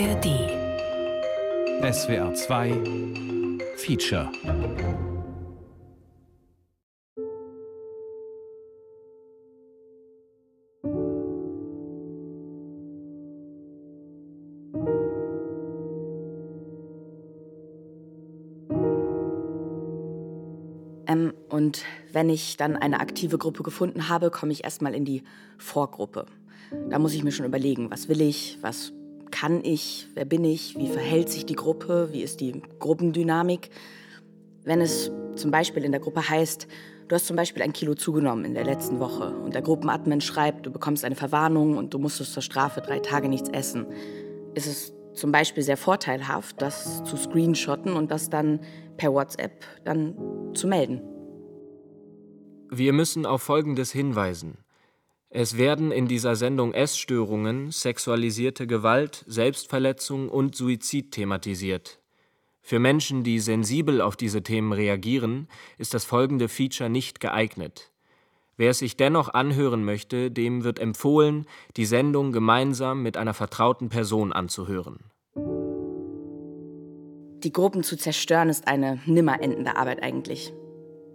ARD SWR 2 Feature. Ähm, und wenn ich dann eine aktive Gruppe gefunden habe, komme ich erstmal in die Vorgruppe. Da muss ich mir schon überlegen, was will ich, was kann ich, wer bin ich, wie verhält sich die Gruppe, wie ist die Gruppendynamik. Wenn es zum Beispiel in der Gruppe heißt, du hast zum Beispiel ein Kilo zugenommen in der letzten Woche und der Gruppenadmin schreibt, du bekommst eine Verwarnung und du musstest zur Strafe drei Tage nichts essen, ist es zum Beispiel sehr vorteilhaft, das zu screenshotten und das dann per WhatsApp dann zu melden. Wir müssen auf Folgendes hinweisen. Es werden in dieser Sendung Essstörungen, sexualisierte Gewalt, Selbstverletzung und Suizid thematisiert. Für Menschen, die sensibel auf diese Themen reagieren, ist das folgende Feature nicht geeignet. Wer es sich dennoch anhören möchte, dem wird empfohlen, die Sendung gemeinsam mit einer vertrauten Person anzuhören. Die Gruppen zu zerstören ist eine nimmer endende Arbeit eigentlich.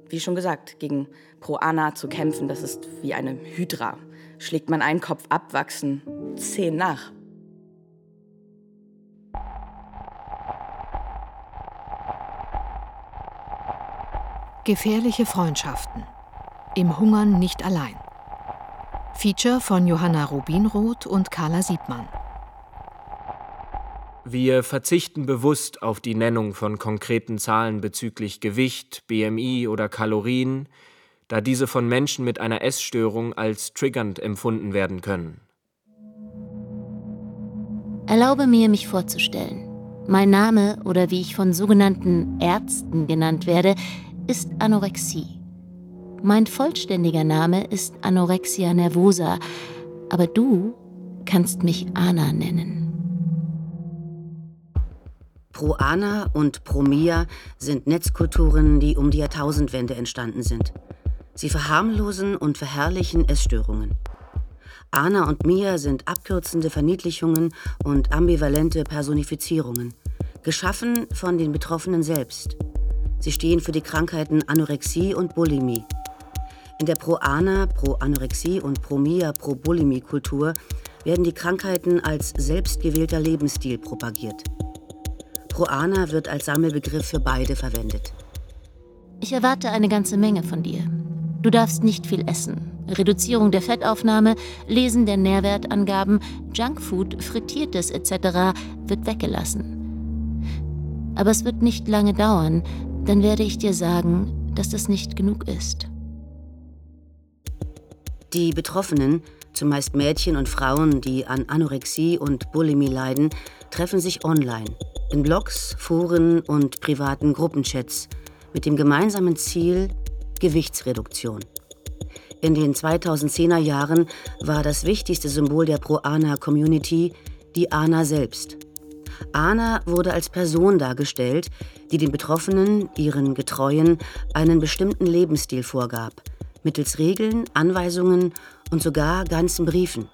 Wie schon gesagt, gegen Pro-Ana zu kämpfen, das ist wie eine Hydra. Schlägt man einen Kopf ab, wachsen zehn nach. Gefährliche Freundschaften. Im Hungern nicht allein. Feature von Johanna Rubinroth und Carla Siebmann. Wir verzichten bewusst auf die Nennung von konkreten Zahlen bezüglich Gewicht, BMI oder Kalorien, da diese von Menschen mit einer Essstörung als triggernd empfunden werden können. Erlaube mir, mich vorzustellen. Mein Name oder wie ich von sogenannten Ärzten genannt werde, ist Anorexie. Mein vollständiger Name ist Anorexia nervosa, aber du kannst mich Anna nennen. Pro-Ana und Pro-Mia sind Netzkulturen, die um die Jahrtausendwende entstanden sind. Sie verharmlosen und verherrlichen Essstörungen. Ana und Mia sind abkürzende Verniedlichungen und ambivalente Personifizierungen, geschaffen von den Betroffenen selbst. Sie stehen für die Krankheiten Anorexie und Bulimie. In der Pro-Ana, Pro-Anorexie und Pro-Mia, Pro-Bulimie-Kultur werden die Krankheiten als selbstgewählter Lebensstil propagiert. Proana wird als Sammelbegriff für beide verwendet. Ich erwarte eine ganze Menge von dir. Du darfst nicht viel essen. Reduzierung der Fettaufnahme, Lesen der Nährwertangaben, Junkfood, Frittiertes etc. wird weggelassen. Aber es wird nicht lange dauern, dann werde ich dir sagen, dass das nicht genug ist. Die Betroffenen, zumeist Mädchen und Frauen, die an Anorexie und Bulimie leiden, treffen sich online in Blogs, Foren und privaten Gruppenchats mit dem gemeinsamen Ziel Gewichtsreduktion. In den 2010er Jahren war das wichtigste Symbol der Pro-Ana-Community die Ana selbst. Ana wurde als Person dargestellt, die den Betroffenen, ihren Getreuen, einen bestimmten Lebensstil vorgab, mittels Regeln, Anweisungen und sogar ganzen Briefen.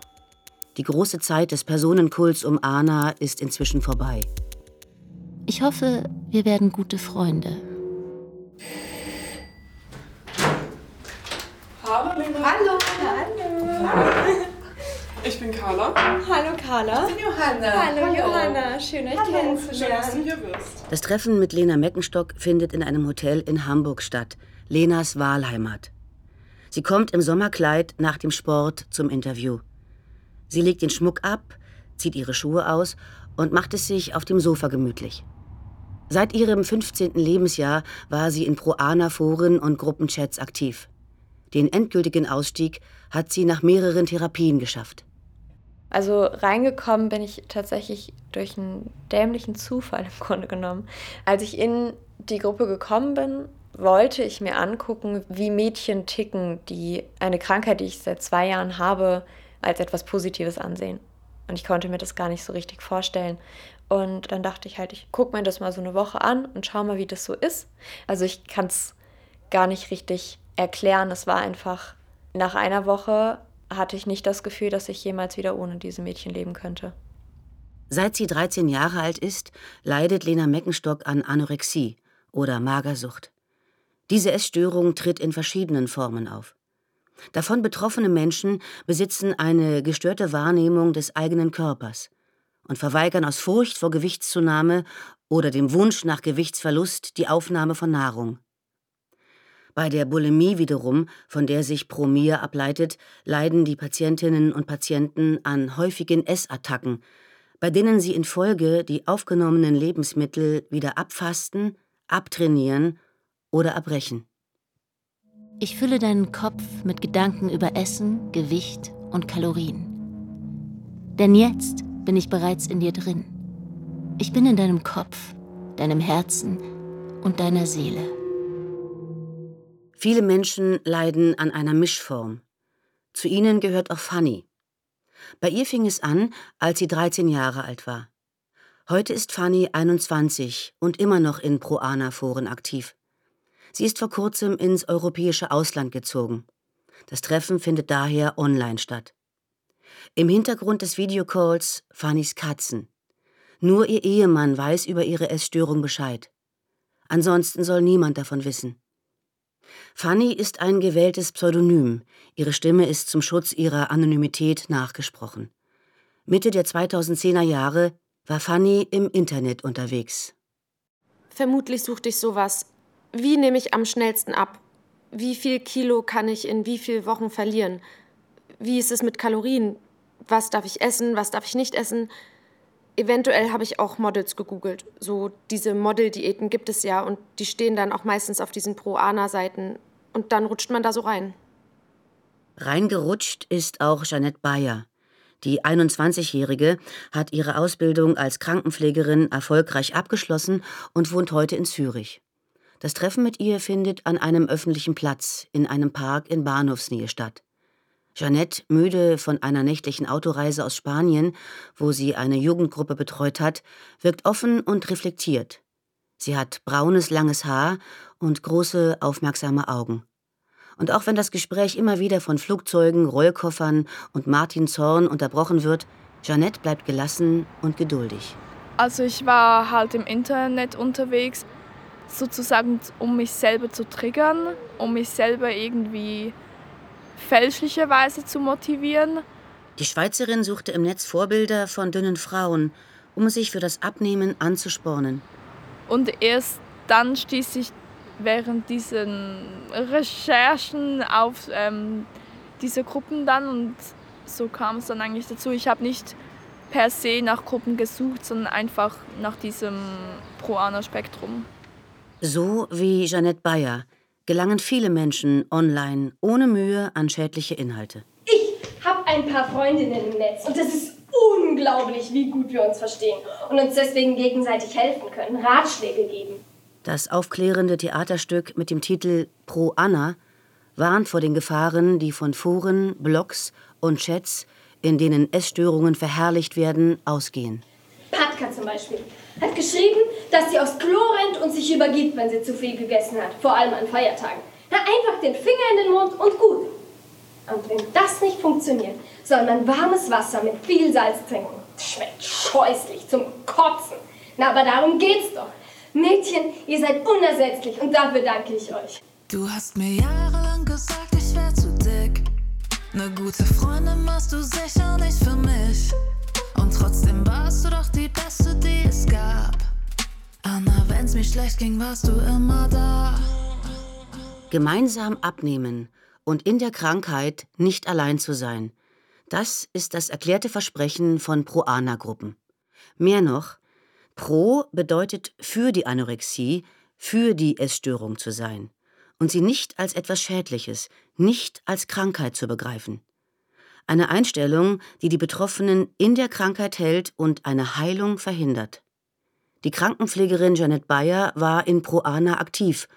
Die große Zeit des Personenkults um Ana ist inzwischen vorbei. Ich hoffe, wir werden gute Freunde. Hallo, Lena. Hallo, hallo. Ich bin Carla. Hallo, Carla. Ich bin Johanna. Hallo, hallo. Johanna. Schön, euch Hallo. kennenzulernen. Schön, dass du hier bist. Das Treffen mit Lena Meckenstock findet in einem Hotel in Hamburg statt, Lenas Wahlheimat. Sie kommt im Sommerkleid nach dem Sport zum Interview. Sie legt den Schmuck ab, zieht ihre Schuhe aus und macht es sich auf dem Sofa gemütlich. Seit ihrem 15. Lebensjahr war sie in Pro-Ana-Foren und Gruppenchats aktiv. Den endgültigen Ausstieg hat sie nach mehreren Therapien geschafft. Also reingekommen bin ich tatsächlich durch einen dämlichen Zufall im Grunde genommen. Als ich in die Gruppe gekommen bin, wollte ich mir angucken, wie Mädchen ticken, die eine Krankheit, die ich seit zwei Jahren habe, als etwas Positives ansehen. Und ich konnte mir das gar nicht so richtig vorstellen. Und dann dachte ich halt, ich gucke mir das mal so eine Woche an und schau mal, wie das so ist. Also ich kann es gar nicht richtig erklären. Es war einfach, nach einer Woche hatte ich nicht das Gefühl, dass ich jemals wieder ohne diese Mädchen leben könnte. Seit sie 13 Jahre alt ist, leidet Lena Meckenstock an Anorexie oder Magersucht. Diese Essstörung tritt in verschiedenen Formen auf. Davon betroffene Menschen besitzen eine gestörte Wahrnehmung des eigenen Körpers und verweigern aus Furcht vor Gewichtszunahme oder dem Wunsch nach Gewichtsverlust die Aufnahme von Nahrung. Bei der Bulimie wiederum, von der sich Promir ableitet, leiden die Patientinnen und Patienten an häufigen Essattacken, bei denen sie infolge die aufgenommenen Lebensmittel wieder abfasten, abtrainieren oder erbrechen. Ich fülle deinen Kopf mit Gedanken über Essen, Gewicht und Kalorien. Denn jetzt bin ich bereits in dir drin. Ich bin in deinem Kopf, deinem Herzen und deiner Seele. Viele Menschen leiden an einer Mischform. Zu ihnen gehört auch Fanny. Bei ihr fing es an, als sie 13 Jahre alt war. Heute ist Fanny 21 und immer noch in Proana-Foren aktiv. Sie ist vor kurzem ins europäische Ausland gezogen. Das Treffen findet daher online statt. Im Hintergrund des Videocalls Fannys Katzen. Nur ihr Ehemann weiß über ihre Essstörung Bescheid. Ansonsten soll niemand davon wissen. Fanny ist ein gewähltes Pseudonym. Ihre Stimme ist zum Schutz ihrer Anonymität nachgesprochen. Mitte der 2010er Jahre war Fanny im Internet unterwegs. Vermutlich suchte ich sowas wie nehme ich am schnellsten ab? Wie viel Kilo kann ich in wie vielen Wochen verlieren? Wie ist es mit Kalorien? Was darf ich essen? Was darf ich nicht essen? Eventuell habe ich auch Models gegoogelt. So diese Model-Diäten gibt es ja und die stehen dann auch meistens auf diesen Pro-Ana-Seiten. Und dann rutscht man da so rein. Reingerutscht ist auch Jeanette Bayer. Die 21-Jährige hat ihre Ausbildung als Krankenpflegerin erfolgreich abgeschlossen und wohnt heute in Zürich. Das Treffen mit ihr findet an einem öffentlichen Platz in einem Park in Bahnhofsnähe statt. Jeannette, müde von einer nächtlichen Autoreise aus Spanien, wo sie eine Jugendgruppe betreut hat, wirkt offen und reflektiert. Sie hat braunes, langes Haar und große, aufmerksame Augen. Und auch wenn das Gespräch immer wieder von Flugzeugen, Rollkoffern und Martin Zorn unterbrochen wird, Jeannette bleibt gelassen und geduldig. Also ich war halt im Internet unterwegs sozusagen, um mich selber zu triggern, um mich selber irgendwie fälschlicherweise zu motivieren. Die Schweizerin suchte im Netz Vorbilder von dünnen Frauen, um sich für das Abnehmen anzuspornen. Und erst dann stieß ich während diesen Recherchen auf ähm, diese Gruppen dann und so kam es dann eigentlich dazu. Ich habe nicht per se nach Gruppen gesucht, sondern einfach nach diesem Pro-Ana-Spektrum. So wie Jeanette Bayer gelangen viele Menschen online ohne Mühe an schädliche Inhalte. Ich habe ein paar Freundinnen im Netz und es ist unglaublich, wie gut wir uns verstehen und uns deswegen gegenseitig helfen können, Ratschläge geben. Das aufklärende Theaterstück mit dem Titel Pro Anna warnt vor den Gefahren, die von Foren, Blogs und Chats, in denen Essstörungen verherrlicht werden, ausgehen. Patka zum Beispiel hat geschrieben, dass sie aufs Klo rennt und sich übergibt, wenn sie zu viel gegessen hat, vor allem an Feiertagen. Na, einfach den Finger in den Mund und gut. Und wenn das nicht funktioniert, soll man warmes Wasser mit viel Salz trinken. Schmeckt scheußlich zum Kotzen. Na, aber darum geht's doch. Mädchen, ihr seid unersetzlich und dafür danke ich euch. Du hast mir jahrelang gesagt, ich wär zu dick. Eine gute Freundin machst du sicher nicht für mich. Und trotzdem warst du doch die Beste, die es gab. Anna, wenn's mir schlecht ging, warst du immer da. Gemeinsam abnehmen und in der Krankheit nicht allein zu sein. Das ist das erklärte Versprechen von Pro-Ana-Gruppen. Mehr noch, Pro bedeutet für die Anorexie, für die Essstörung zu sein und sie nicht als etwas Schädliches, nicht als Krankheit zu begreifen. Eine Einstellung, die die Betroffenen in der Krankheit hält und eine Heilung verhindert. Die Krankenpflegerin Janet Bayer war in Proana aktiv,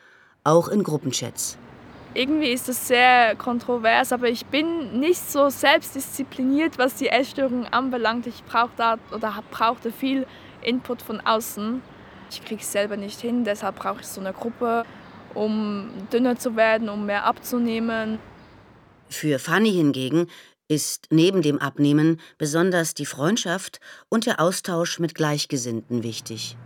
auch in Gruppenchats. Irgendwie ist das sehr kontrovers, aber ich bin nicht so selbstdiszipliniert, was die Essstörung anbelangt. Ich brauchte oder brauchte viel Input von außen. Ich kriege es selber nicht hin, deshalb brauche ich so eine Gruppe, um dünner zu werden, um mehr abzunehmen. Für Fanny hingegen ist neben dem Abnehmen besonders die Freundschaft und der Austausch mit Gleichgesinnten wichtig.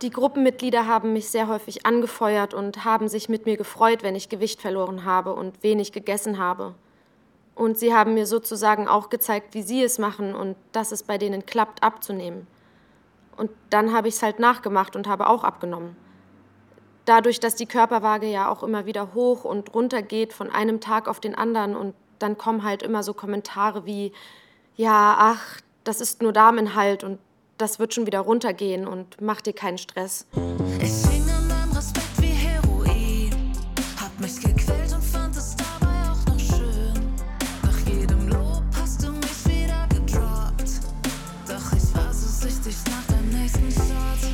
Die Gruppenmitglieder haben mich sehr häufig angefeuert und haben sich mit mir gefreut, wenn ich Gewicht verloren habe und wenig gegessen habe. Und sie haben mir sozusagen auch gezeigt, wie sie es machen und dass es bei denen klappt, abzunehmen. Und dann habe ich es halt nachgemacht und habe auch abgenommen. Dadurch, dass die Körperwaage ja auch immer wieder hoch und runter geht von einem Tag auf den anderen und dann kommen halt immer so Kommentare wie, ja, ach, das ist nur Damenhalt und das wird schon wieder runtergehen und mach dir keinen Stress. Ich hing an deinem Respekt wie Heroin. Hab mich gequält und fand es dabei auch noch schön. Nach jedem Lob hast du mich wieder gedroppt. Doch ich war so süchtig nach dem nächsten Shot.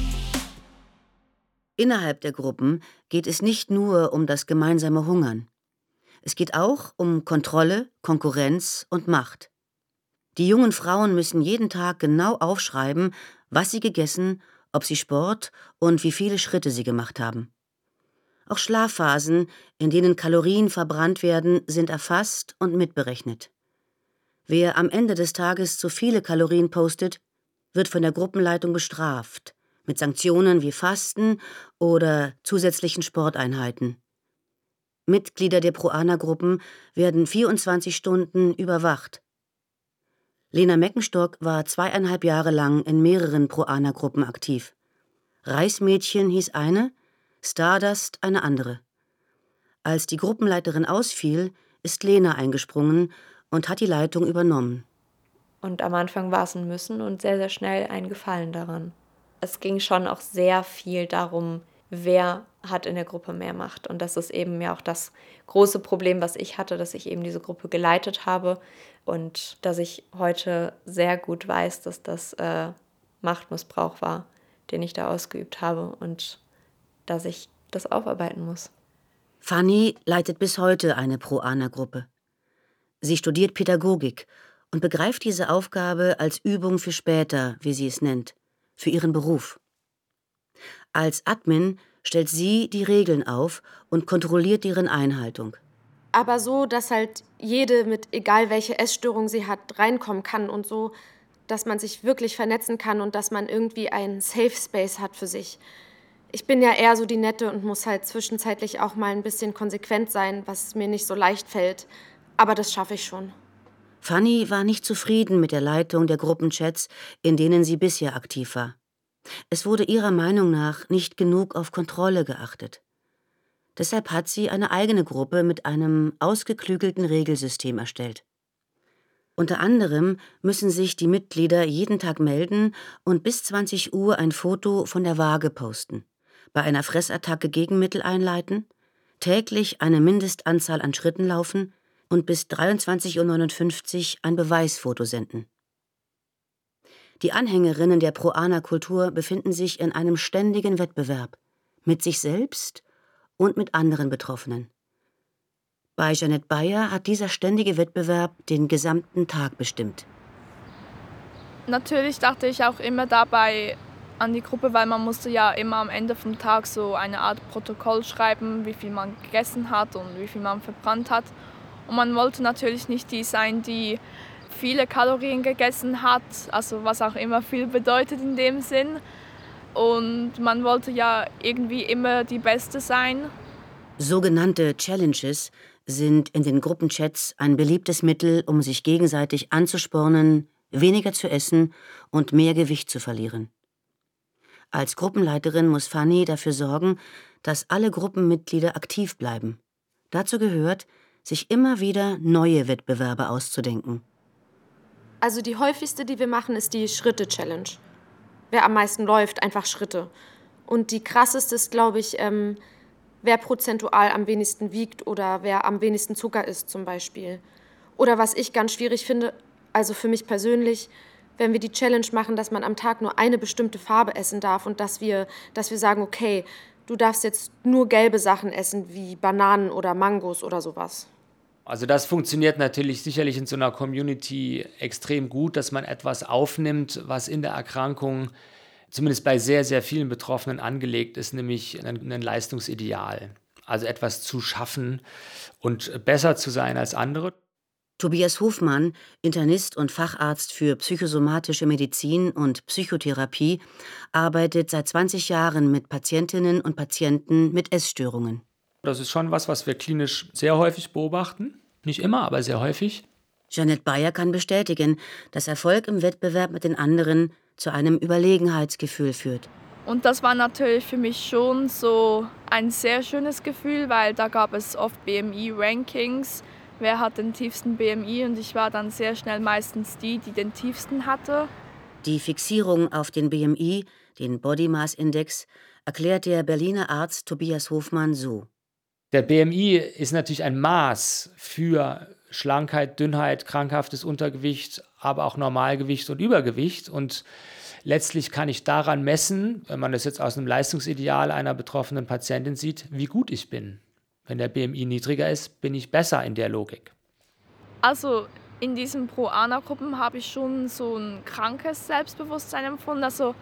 Innerhalb der Gruppen geht es nicht nur um das gemeinsame Hungern. Es geht auch um Kontrolle, Konkurrenz und Macht. Die jungen Frauen müssen jeden Tag genau aufschreiben, was sie gegessen, ob sie Sport und wie viele Schritte sie gemacht haben. Auch Schlafphasen, in denen Kalorien verbrannt werden, sind erfasst und mitberechnet. Wer am Ende des Tages zu viele Kalorien postet, wird von der Gruppenleitung bestraft, mit Sanktionen wie Fasten oder zusätzlichen Sporteinheiten. Mitglieder der Proana-Gruppen werden 24 Stunden überwacht. Lena Meckenstock war zweieinhalb Jahre lang in mehreren Proana-Gruppen aktiv. Reismädchen hieß eine, Stardust eine andere. Als die Gruppenleiterin ausfiel, ist Lena eingesprungen und hat die Leitung übernommen. Und am Anfang war es ein Müssen und sehr, sehr schnell ein Gefallen daran. Es ging schon auch sehr viel darum, wer hat in der Gruppe mehr Macht. Und das ist eben ja auch das große Problem, was ich hatte, dass ich eben diese Gruppe geleitet habe und dass ich heute sehr gut weiß, dass das äh, Machtmissbrauch war, den ich da ausgeübt habe und dass ich das aufarbeiten muss. Fanny leitet bis heute eine Pro-Ana-Gruppe. Sie studiert Pädagogik und begreift diese Aufgabe als Übung für später, wie sie es nennt, für ihren Beruf. Als Admin stellt sie die Regeln auf und kontrolliert deren Einhaltung. Aber so, dass halt jede mit egal welche Essstörung sie hat reinkommen kann und so, dass man sich wirklich vernetzen kann und dass man irgendwie einen Safe Space hat für sich. Ich bin ja eher so die Nette und muss halt zwischenzeitlich auch mal ein bisschen konsequent sein, was mir nicht so leicht fällt. Aber das schaffe ich schon. Fanny war nicht zufrieden mit der Leitung der Gruppenchats, in denen sie bisher aktiv war. Es wurde ihrer Meinung nach nicht genug auf Kontrolle geachtet. Deshalb hat sie eine eigene Gruppe mit einem ausgeklügelten Regelsystem erstellt. Unter anderem müssen sich die Mitglieder jeden Tag melden und bis 20 Uhr ein Foto von der Waage posten, bei einer Fressattacke Gegenmittel einleiten, täglich eine Mindestanzahl an Schritten laufen und bis 23.59 Uhr ein Beweisfoto senden. Die Anhängerinnen der Proana-Kultur befinden sich in einem ständigen Wettbewerb mit sich selbst und mit anderen Betroffenen. Bei Jeanette Bayer hat dieser ständige Wettbewerb den gesamten Tag bestimmt. Natürlich dachte ich auch immer dabei an die Gruppe, weil man musste ja immer am Ende vom Tag so eine Art Protokoll schreiben, wie viel man gegessen hat und wie viel man verbrannt hat. Und man wollte natürlich nicht die sein, die viele Kalorien gegessen hat, also was auch immer viel bedeutet in dem Sinn. Und man wollte ja irgendwie immer die Beste sein. Sogenannte Challenges sind in den Gruppenchats ein beliebtes Mittel, um sich gegenseitig anzuspornen, weniger zu essen und mehr Gewicht zu verlieren. Als Gruppenleiterin muss Fanny dafür sorgen, dass alle Gruppenmitglieder aktiv bleiben. Dazu gehört, sich immer wieder neue Wettbewerbe auszudenken. Also die häufigste, die wir machen, ist die Schritte-Challenge. Wer am meisten läuft, einfach Schritte. Und die krasseste ist, glaube ich, ähm, wer prozentual am wenigsten wiegt oder wer am wenigsten Zucker isst zum Beispiel. Oder was ich ganz schwierig finde, also für mich persönlich, wenn wir die Challenge machen, dass man am Tag nur eine bestimmte Farbe essen darf und dass wir, dass wir sagen, okay, du darfst jetzt nur gelbe Sachen essen wie Bananen oder Mangos oder sowas. Also das funktioniert natürlich sicherlich in so einer Community extrem gut, dass man etwas aufnimmt, was in der Erkrankung zumindest bei sehr, sehr vielen Betroffenen angelegt ist, nämlich ein, ein Leistungsideal. Also etwas zu schaffen und besser zu sein als andere. Tobias Hofmann, Internist und Facharzt für psychosomatische Medizin und Psychotherapie, arbeitet seit 20 Jahren mit Patientinnen und Patienten mit Essstörungen. Das ist schon was, was wir klinisch sehr häufig beobachten. Nicht immer, aber sehr häufig. Jeanette Bayer kann bestätigen, dass Erfolg im Wettbewerb mit den anderen zu einem Überlegenheitsgefühl führt. Und das war natürlich für mich schon so ein sehr schönes Gefühl, weil da gab es oft BMI-Rankings, wer hat den tiefsten BMI und ich war dann sehr schnell meistens die, die den tiefsten hatte. Die Fixierung auf den BMI, den Body Mass Index, erklärt der Berliner Arzt Tobias Hofmann so. Der BMI ist natürlich ein Maß für Schlankheit, Dünnheit, krankhaftes Untergewicht, aber auch Normalgewicht und Übergewicht. Und letztlich kann ich daran messen, wenn man das jetzt aus einem Leistungsideal einer betroffenen Patientin sieht, wie gut ich bin. Wenn der BMI niedriger ist, bin ich besser in der Logik. Also in diesen Pro-Ana-Gruppen habe ich schon so ein krankes Selbstbewusstsein empfunden. Also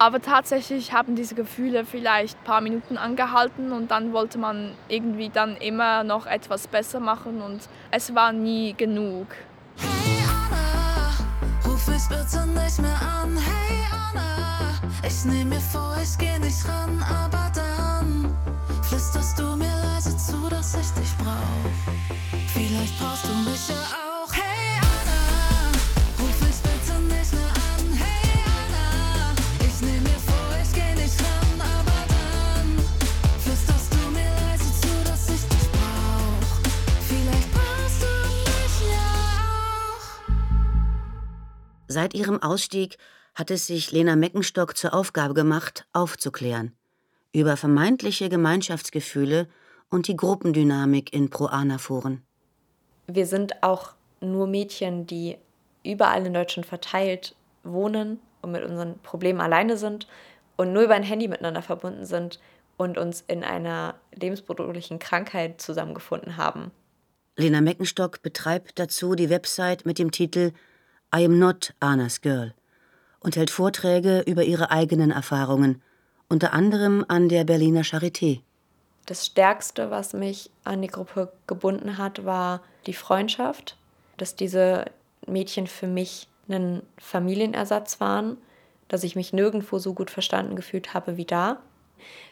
aber tatsächlich haben diese Gefühle vielleicht ein paar Minuten angehalten und dann wollte man irgendwie dann immer noch etwas besser machen und es war nie genug. Hey Anna, ruf mich bitte nicht mehr an. Hey Anna, ich nehme mir vor, ich geh nicht ran, aber dann flüsterst du mir leise zu, dass ich dich brauch. Vielleicht brauchst du mich ja auch. Seit ihrem Ausstieg hat es sich Lena Meckenstock zur Aufgabe gemacht, aufzuklären über vermeintliche Gemeinschaftsgefühle und die Gruppendynamik in Pro-Ana-Foren. Wir sind auch nur Mädchen, die überall in Deutschland verteilt wohnen und mit unseren Problemen alleine sind und nur über ein Handy miteinander verbunden sind und uns in einer lebensbedrohlichen Krankheit zusammengefunden haben. Lena Meckenstock betreibt dazu die Website mit dem Titel I am not Anna's Girl und hält Vorträge über ihre eigenen Erfahrungen, unter anderem an der Berliner Charité. Das Stärkste, was mich an die Gruppe gebunden hat, war die Freundschaft, dass diese Mädchen für mich ein Familienersatz waren, dass ich mich nirgendwo so gut verstanden gefühlt habe wie da.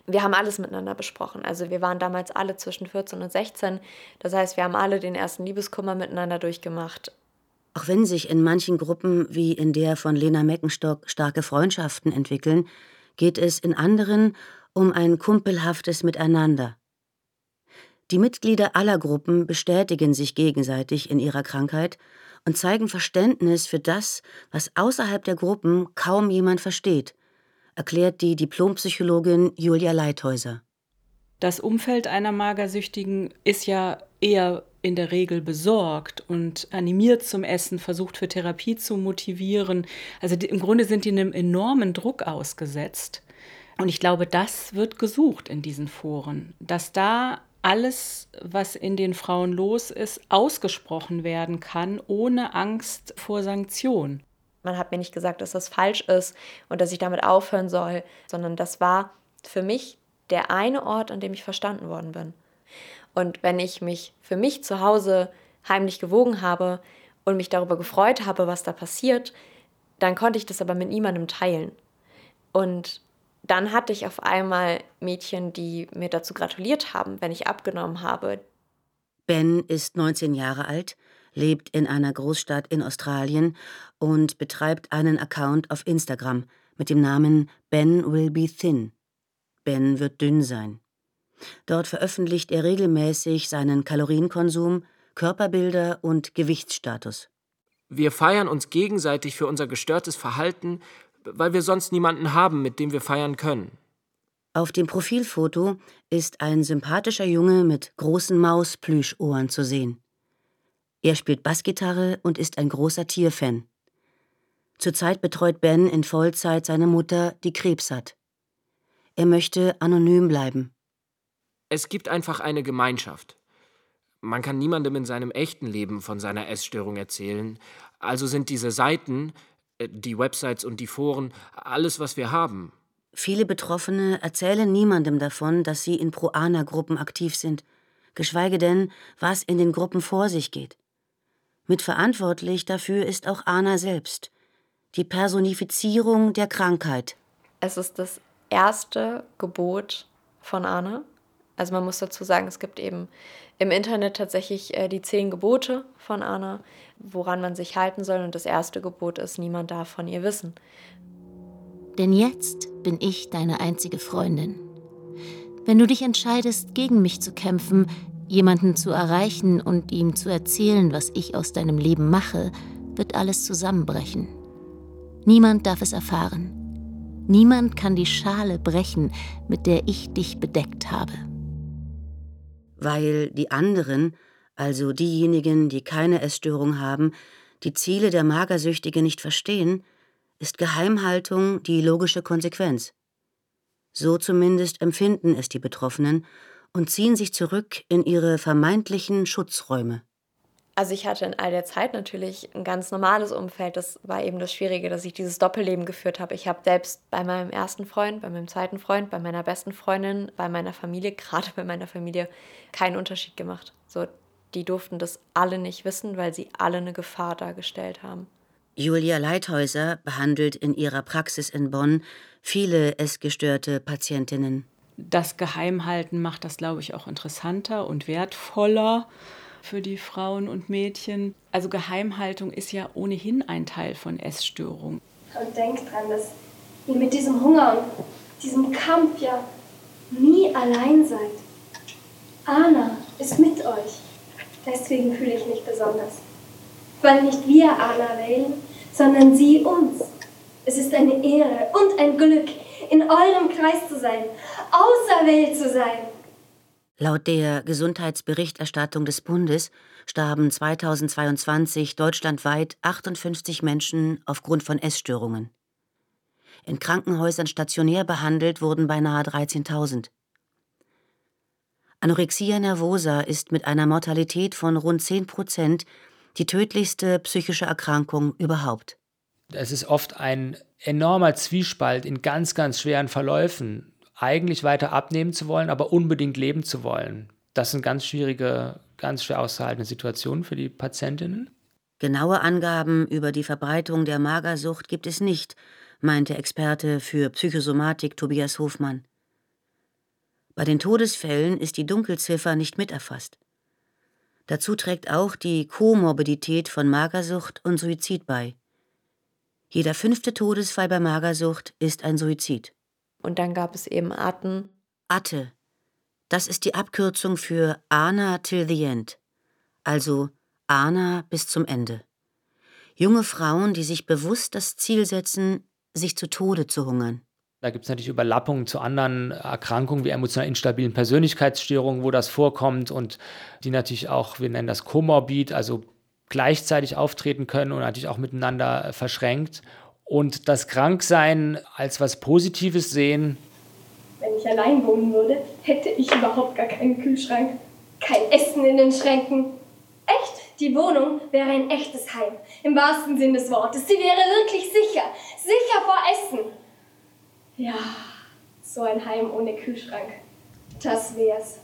Wir haben alles miteinander besprochen. Also wir waren damals alle zwischen 14 und 16. Das heißt, wir haben alle den ersten Liebeskummer miteinander durchgemacht. Auch wenn sich in manchen Gruppen wie in der von Lena Meckenstock starke Freundschaften entwickeln, geht es in anderen um ein kumpelhaftes Miteinander. Die Mitglieder aller Gruppen bestätigen sich gegenseitig in ihrer Krankheit und zeigen Verständnis für das, was außerhalb der Gruppen kaum jemand versteht, erklärt die Diplompsychologin Julia Leithäuser. Das Umfeld einer Magersüchtigen ist ja eher in der Regel besorgt und animiert zum Essen, versucht für Therapie zu motivieren. Also die, im Grunde sind die einem enormen Druck ausgesetzt. Und ich glaube, das wird gesucht in diesen Foren, dass da alles, was in den Frauen los ist, ausgesprochen werden kann, ohne Angst vor Sanktion. Man hat mir nicht gesagt, dass das falsch ist und dass ich damit aufhören soll, sondern das war für mich der eine Ort, an dem ich verstanden worden bin. Und wenn ich mich für mich zu Hause heimlich gewogen habe und mich darüber gefreut habe, was da passiert, dann konnte ich das aber mit niemandem teilen. Und dann hatte ich auf einmal Mädchen, die mir dazu gratuliert haben, wenn ich abgenommen habe. Ben ist 19 Jahre alt, lebt in einer Großstadt in Australien und betreibt einen Account auf Instagram mit dem Namen Ben Will Be Thin. Ben wird dünn sein. Dort veröffentlicht er regelmäßig seinen Kalorienkonsum, Körperbilder und Gewichtsstatus. Wir feiern uns gegenseitig für unser gestörtes Verhalten, weil wir sonst niemanden haben, mit dem wir feiern können. Auf dem Profilfoto ist ein sympathischer Junge mit großen Mausplüschohren zu sehen. Er spielt Bassgitarre und ist ein großer Tierfan. Zurzeit betreut Ben in Vollzeit seine Mutter, die Krebs hat. Er möchte anonym bleiben. Es gibt einfach eine Gemeinschaft. Man kann niemandem in seinem echten Leben von seiner Essstörung erzählen. Also sind diese Seiten, äh, die Websites und die Foren alles, was wir haben. Viele Betroffene erzählen niemandem davon, dass sie in Pro-Ana-Gruppen aktiv sind, geschweige denn, was in den Gruppen vor sich geht. Mitverantwortlich dafür ist auch Anna selbst, die Personifizierung der Krankheit. Es ist das erste Gebot von Anna. Also man muss dazu sagen, es gibt eben im Internet tatsächlich äh, die zehn Gebote von Anna, woran man sich halten soll. Und das erste Gebot ist, niemand darf von ihr wissen. Denn jetzt bin ich deine einzige Freundin. Wenn du dich entscheidest, gegen mich zu kämpfen, jemanden zu erreichen und ihm zu erzählen, was ich aus deinem Leben mache, wird alles zusammenbrechen. Niemand darf es erfahren. Niemand kann die Schale brechen, mit der ich dich bedeckt habe. Weil die anderen, also diejenigen, die keine Essstörung haben, die Ziele der Magersüchtige nicht verstehen, ist Geheimhaltung die logische Konsequenz. So zumindest empfinden es die Betroffenen und ziehen sich zurück in ihre vermeintlichen Schutzräume. Also ich hatte in all der Zeit natürlich ein ganz normales Umfeld. Das war eben das Schwierige, dass ich dieses Doppelleben geführt habe. Ich habe selbst bei meinem ersten Freund, bei meinem zweiten Freund, bei meiner besten Freundin, bei meiner Familie, gerade bei meiner Familie, keinen Unterschied gemacht. So, die durften das alle nicht wissen, weil sie alle eine Gefahr dargestellt haben. Julia Leithäuser behandelt in ihrer Praxis in Bonn viele essgestörte Patientinnen. Das Geheimhalten macht das, glaube ich, auch interessanter und wertvoller für die Frauen und Mädchen. Also Geheimhaltung ist ja ohnehin ein Teil von Essstörung. Und denkt dran, dass ihr mit diesem Hunger und diesem Kampf ja nie allein seid. Anna ist mit euch. Deswegen fühle ich mich besonders. Weil nicht wir Anna wählen, sondern sie uns. Es ist eine Ehre und ein Glück, in eurem Kreis zu sein, auserwählt zu sein. Laut der Gesundheitsberichterstattung des Bundes starben 2022 deutschlandweit 58 Menschen aufgrund von Essstörungen. In Krankenhäusern stationär behandelt wurden beinahe 13.000. Anorexia nervosa ist mit einer Mortalität von rund 10 Prozent die tödlichste psychische Erkrankung überhaupt. Es ist oft ein enormer Zwiespalt in ganz, ganz schweren Verläufen eigentlich weiter abnehmen zu wollen, aber unbedingt leben zu wollen. Das sind ganz schwierige, ganz schwer auszuhaltende Situationen für die Patientinnen. Genaue Angaben über die Verbreitung der Magersucht gibt es nicht, meinte Experte für Psychosomatik Tobias Hofmann. Bei den Todesfällen ist die Dunkelziffer nicht miterfasst. Dazu trägt auch die Komorbidität von Magersucht und Suizid bei. Jeder fünfte Todesfall bei Magersucht ist ein Suizid. Und dann gab es eben Atten. Atte. Das ist die Abkürzung für Ana till the end. Also Ana bis zum Ende. Junge Frauen, die sich bewusst das Ziel setzen, sich zu Tode zu hungern. Da gibt es natürlich Überlappungen zu anderen Erkrankungen wie emotional instabilen Persönlichkeitsstörungen, wo das vorkommt und die natürlich auch, wir nennen das komorbid, also gleichzeitig auftreten können und natürlich auch miteinander verschränkt und das Kranksein als was Positives sehen. Wenn ich allein wohnen würde, hätte ich überhaupt gar keinen Kühlschrank. Kein Essen in den Schränken. Echt? Die Wohnung wäre ein echtes Heim. Im wahrsten Sinn des Wortes. Sie wäre wirklich sicher. Sicher vor Essen. Ja, so ein Heim ohne Kühlschrank. Das wär's.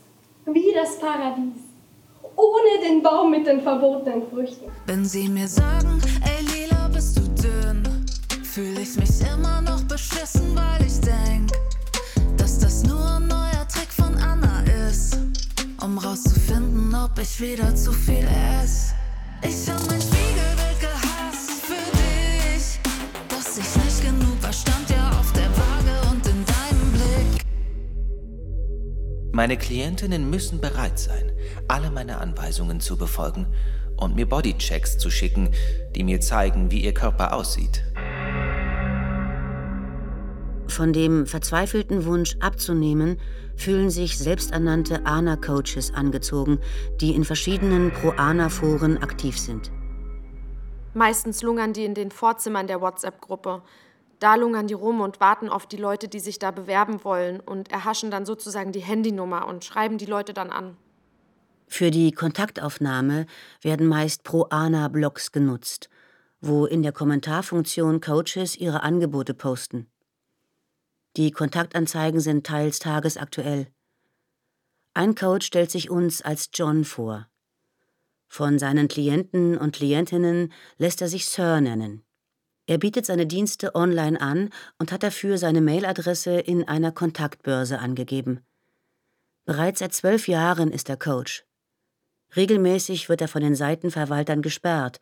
Wie das Paradies. Ohne den Baum mit den verbotenen Früchten. Wenn sie mir sagen, ey ich mich immer noch beschissen, weil ich denk, dass das nur ein neuer Trick von Anna ist, um rauszufinden, ob ich wieder zu viel esse. Ich hab mein Spiegelbild gehasst für dich, dass ich nicht genug war, stand ja auf der Waage und in deinem Blick. Meine Klientinnen müssen bereit sein, alle meine Anweisungen zu befolgen und mir Bodychecks zu schicken, die mir zeigen, wie ihr Körper aussieht. Von dem verzweifelten Wunsch abzunehmen, fühlen sich selbsternannte ANA-Coaches angezogen, die in verschiedenen Pro-ANA-Foren aktiv sind. Meistens lungern die in den Vorzimmern der WhatsApp-Gruppe. Da lungern die rum und warten auf die Leute, die sich da bewerben wollen und erhaschen dann sozusagen die Handynummer und schreiben die Leute dann an. Für die Kontaktaufnahme werden meist Pro-ANA-Blogs genutzt, wo in der Kommentarfunktion Coaches ihre Angebote posten. Die Kontaktanzeigen sind teils tagesaktuell. Ein Coach stellt sich uns als John vor. Von seinen Klienten und Klientinnen lässt er sich Sir nennen. Er bietet seine Dienste online an und hat dafür seine Mailadresse in einer Kontaktbörse angegeben. Bereits seit zwölf Jahren ist er Coach. Regelmäßig wird er von den Seitenverwaltern gesperrt,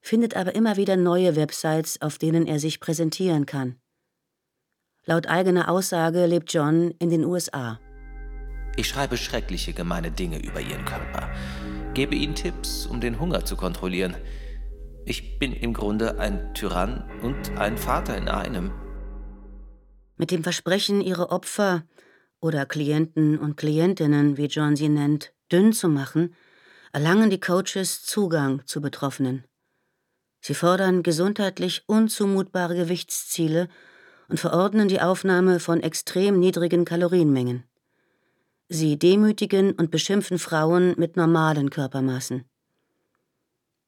findet aber immer wieder neue Websites, auf denen er sich präsentieren kann. Laut eigener Aussage lebt John in den USA. Ich schreibe schreckliche, gemeine Dinge über ihren Körper, gebe ihnen Tipps, um den Hunger zu kontrollieren. Ich bin im Grunde ein Tyrann und ein Vater in einem. Mit dem Versprechen, ihre Opfer oder Klienten und Klientinnen, wie John sie nennt, dünn zu machen, erlangen die Coaches Zugang zu Betroffenen. Sie fordern gesundheitlich unzumutbare Gewichtsziele und verordnen die Aufnahme von extrem niedrigen Kalorienmengen. Sie demütigen und beschimpfen Frauen mit normalen Körpermaßen.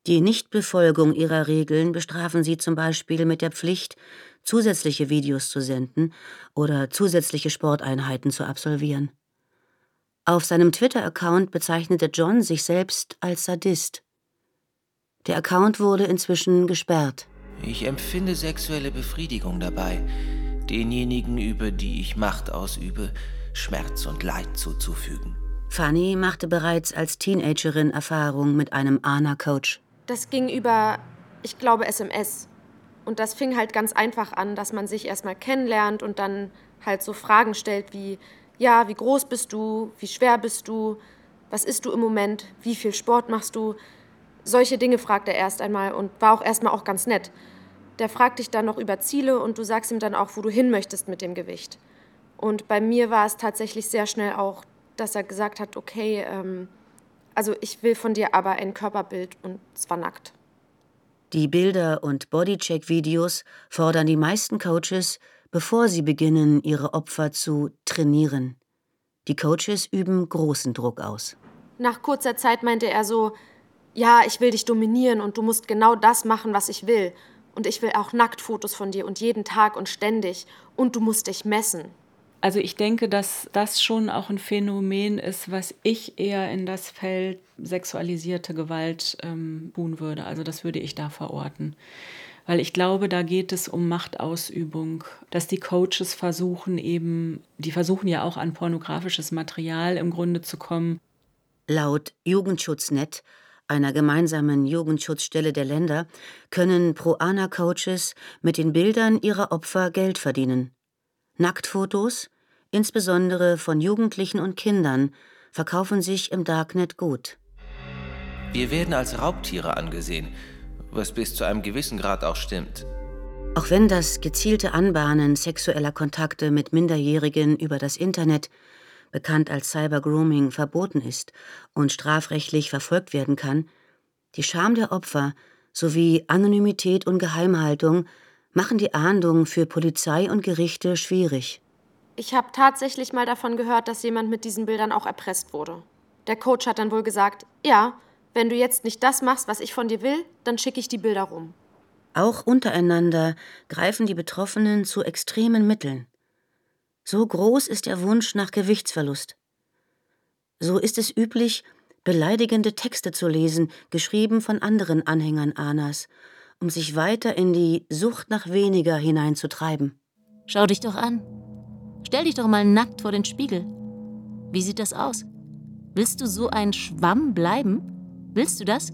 Die Nichtbefolgung ihrer Regeln bestrafen sie zum Beispiel mit der Pflicht, zusätzliche Videos zu senden oder zusätzliche Sporteinheiten zu absolvieren. Auf seinem Twitter-Account bezeichnete John sich selbst als Sadist. Der Account wurde inzwischen gesperrt. Ich empfinde sexuelle Befriedigung dabei, denjenigen, über die ich Macht ausübe, Schmerz und Leid zuzufügen. Fanny machte bereits als Teenagerin Erfahrung mit einem ANA-Coach. Das ging über, ich glaube, SMS. Und das fing halt ganz einfach an, dass man sich erstmal kennenlernt und dann halt so Fragen stellt wie, ja, wie groß bist du, wie schwer bist du, was isst du im Moment, wie viel Sport machst du. Solche Dinge fragt er erst einmal und war auch erstmal auch ganz nett. Der fragt dich dann noch über Ziele und du sagst ihm dann auch, wo du hin möchtest mit dem Gewicht. Und bei mir war es tatsächlich sehr schnell auch, dass er gesagt hat, okay, ähm, also ich will von dir aber ein Körperbild und zwar nackt. Die Bilder und Bodycheck-Videos fordern die meisten Coaches, bevor sie beginnen, ihre Opfer zu trainieren. Die Coaches üben großen Druck aus. Nach kurzer Zeit meinte er so, ja, ich will dich dominieren und du musst genau das machen, was ich will. Und ich will auch Nacktfotos von dir und jeden Tag und ständig. Und du musst dich messen. Also ich denke, dass das schon auch ein Phänomen ist, was ich eher in das Feld sexualisierte Gewalt ähm, tun würde. Also das würde ich da verorten. Weil ich glaube, da geht es um Machtausübung, dass die Coaches versuchen eben, die versuchen ja auch an pornografisches Material im Grunde zu kommen. Laut Jugendschutznet, einer gemeinsamen Jugendschutzstelle der Länder, können Pro-Ana-Coaches mit den Bildern ihrer Opfer Geld verdienen. Nacktfotos, insbesondere von Jugendlichen und Kindern, verkaufen sich im Darknet gut. Wir werden als Raubtiere angesehen, was bis zu einem gewissen Grad auch stimmt. Auch wenn das gezielte Anbahnen sexueller Kontakte mit Minderjährigen über das Internet, bekannt als Cybergrooming, verboten ist und strafrechtlich verfolgt werden kann, die Scham der Opfer sowie Anonymität und Geheimhaltung machen die Ahndung für Polizei und Gerichte schwierig. Ich habe tatsächlich mal davon gehört, dass jemand mit diesen Bildern auch erpresst wurde. Der Coach hat dann wohl gesagt, ja, wenn du jetzt nicht das machst, was ich von dir will, dann schicke ich die Bilder rum. Auch untereinander greifen die Betroffenen zu extremen Mitteln. So groß ist der Wunsch nach Gewichtsverlust. So ist es üblich, beleidigende Texte zu lesen, geschrieben von anderen Anhängern Anas, um sich weiter in die Sucht nach weniger hineinzutreiben. Schau dich doch an. Stell dich doch mal nackt vor den Spiegel. Wie sieht das aus? Willst du so ein Schwamm bleiben? Willst du das?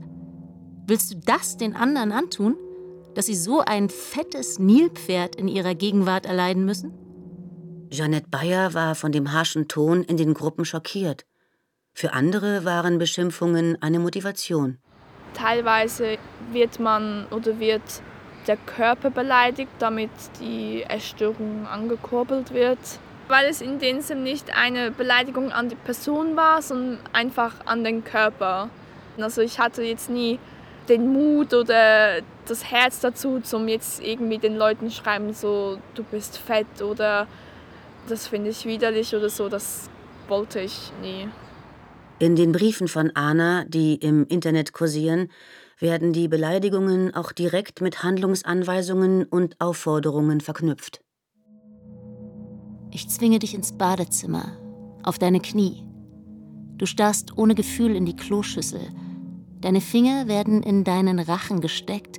Willst du das den anderen antun? Dass sie so ein fettes Nilpferd in ihrer Gegenwart erleiden müssen? Jeanette Bayer war von dem harschen Ton in den Gruppen schockiert. Für andere waren Beschimpfungen eine Motivation. Teilweise wird man oder wird der Körper beleidigt, damit die Essstörung angekurbelt wird. Weil es in dem Sinne nicht eine Beleidigung an die Person war, sondern einfach an den Körper. Also ich hatte jetzt nie den Mut oder das Herz dazu, zum jetzt irgendwie den Leuten schreiben, so du bist fett oder das finde ich widerlich oder so. Das wollte ich nie. In den Briefen von Anna, die im Internet kursieren, werden die Beleidigungen auch direkt mit Handlungsanweisungen und Aufforderungen verknüpft. Ich zwinge dich ins Badezimmer, auf deine Knie. Du starrst ohne Gefühl in die Kloschüssel. Deine Finger werden in deinen Rachen gesteckt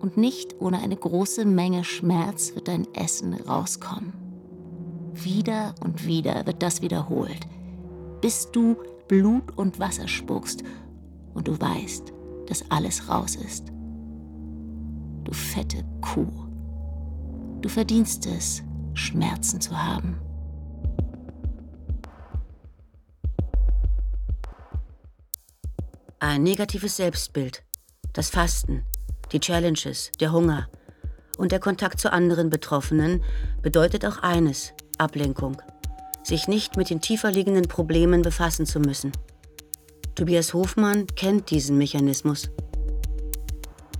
und nicht ohne eine große Menge Schmerz wird dein Essen rauskommen. Wieder und wieder wird das wiederholt, bis du Blut und Wasser spuckst und du weißt, dass alles raus ist. Du fette Kuh. Du verdienst es, Schmerzen zu haben. Ein negatives Selbstbild, das Fasten, die Challenges, der Hunger und der Kontakt zu anderen Betroffenen bedeutet auch eines, Ablenkung, sich nicht mit den tiefer liegenden Problemen befassen zu müssen. Tobias Hofmann kennt diesen Mechanismus.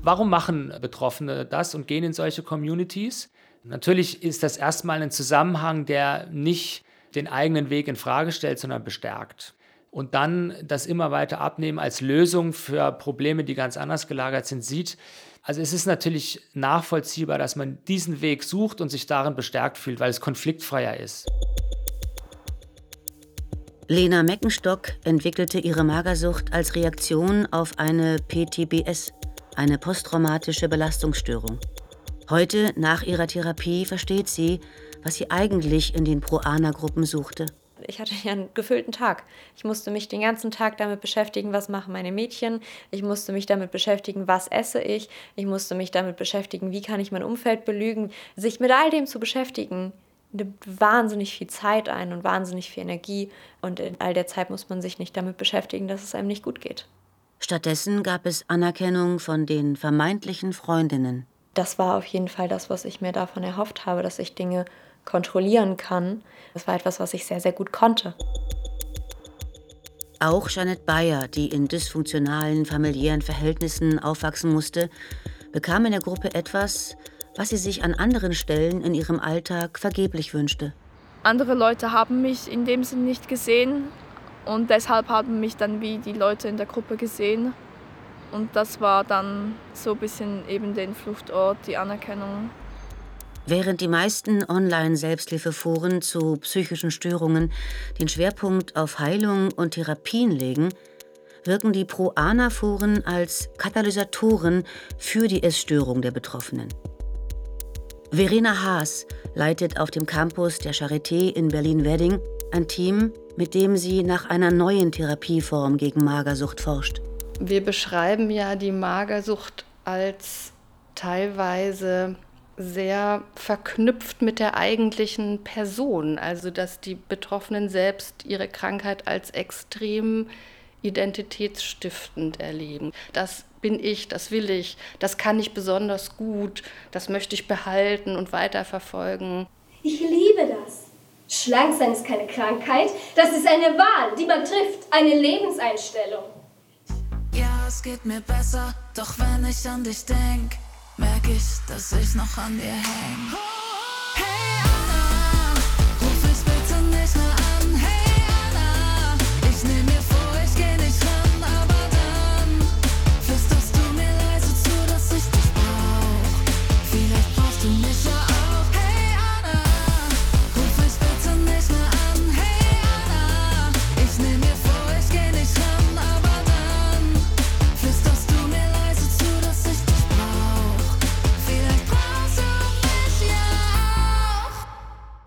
Warum machen Betroffene das und gehen in solche Communities? Natürlich ist das erstmal ein Zusammenhang, der nicht den eigenen Weg in Frage stellt, sondern bestärkt und dann das immer weiter abnehmen als Lösung für Probleme, die ganz anders gelagert sind, sieht. Also es ist natürlich nachvollziehbar, dass man diesen Weg sucht und sich darin bestärkt fühlt, weil es konfliktfreier ist. Lena Meckenstock entwickelte ihre Magersucht als Reaktion auf eine PTBS, eine posttraumatische Belastungsstörung. Heute, nach ihrer Therapie, versteht sie, was sie eigentlich in den Pro-Ana-Gruppen suchte ich hatte ja einen gefüllten Tag. Ich musste mich den ganzen Tag damit beschäftigen, was machen meine Mädchen. Ich musste mich damit beschäftigen, was esse ich. Ich musste mich damit beschäftigen, wie kann ich mein Umfeld belügen. Sich mit all dem zu beschäftigen, nimmt wahnsinnig viel Zeit ein und wahnsinnig viel Energie. Und in all der Zeit muss man sich nicht damit beschäftigen, dass es einem nicht gut geht. Stattdessen gab es Anerkennung von den vermeintlichen Freundinnen. Das war auf jeden Fall das, was ich mir davon erhofft habe, dass ich Dinge kontrollieren kann. Das war etwas, was ich sehr, sehr gut konnte. Auch Janet Bayer, die in dysfunktionalen familiären Verhältnissen aufwachsen musste, bekam in der Gruppe etwas, was sie sich an anderen Stellen in ihrem Alltag vergeblich wünschte. Andere Leute haben mich in dem Sinn nicht gesehen und deshalb haben mich dann wie die Leute in der Gruppe gesehen. Und das war dann so ein bisschen eben den Fluchtort, die Anerkennung. Während die meisten Online-Selbsthilfeforen zu psychischen Störungen den Schwerpunkt auf Heilung und Therapien legen, wirken die Pro-Ana-Foren als Katalysatoren für die Essstörung der Betroffenen. Verena Haas leitet auf dem Campus der Charité in Berlin-Wedding ein Team, mit dem sie nach einer neuen Therapieform gegen Magersucht forscht. Wir beschreiben ja die Magersucht als teilweise sehr verknüpft mit der eigentlichen Person. Also dass die Betroffenen selbst ihre Krankheit als extrem identitätsstiftend erleben. Das bin ich, das will ich, das kann ich besonders gut, das möchte ich behalten und weiterverfolgen. Ich liebe das. Schlank sein ist keine Krankheit, das ist eine Wahl, die man trifft, eine Lebenseinstellung. Ja, es geht mir besser, doch wenn ich an dich denke ich, dass ich noch an dir häng.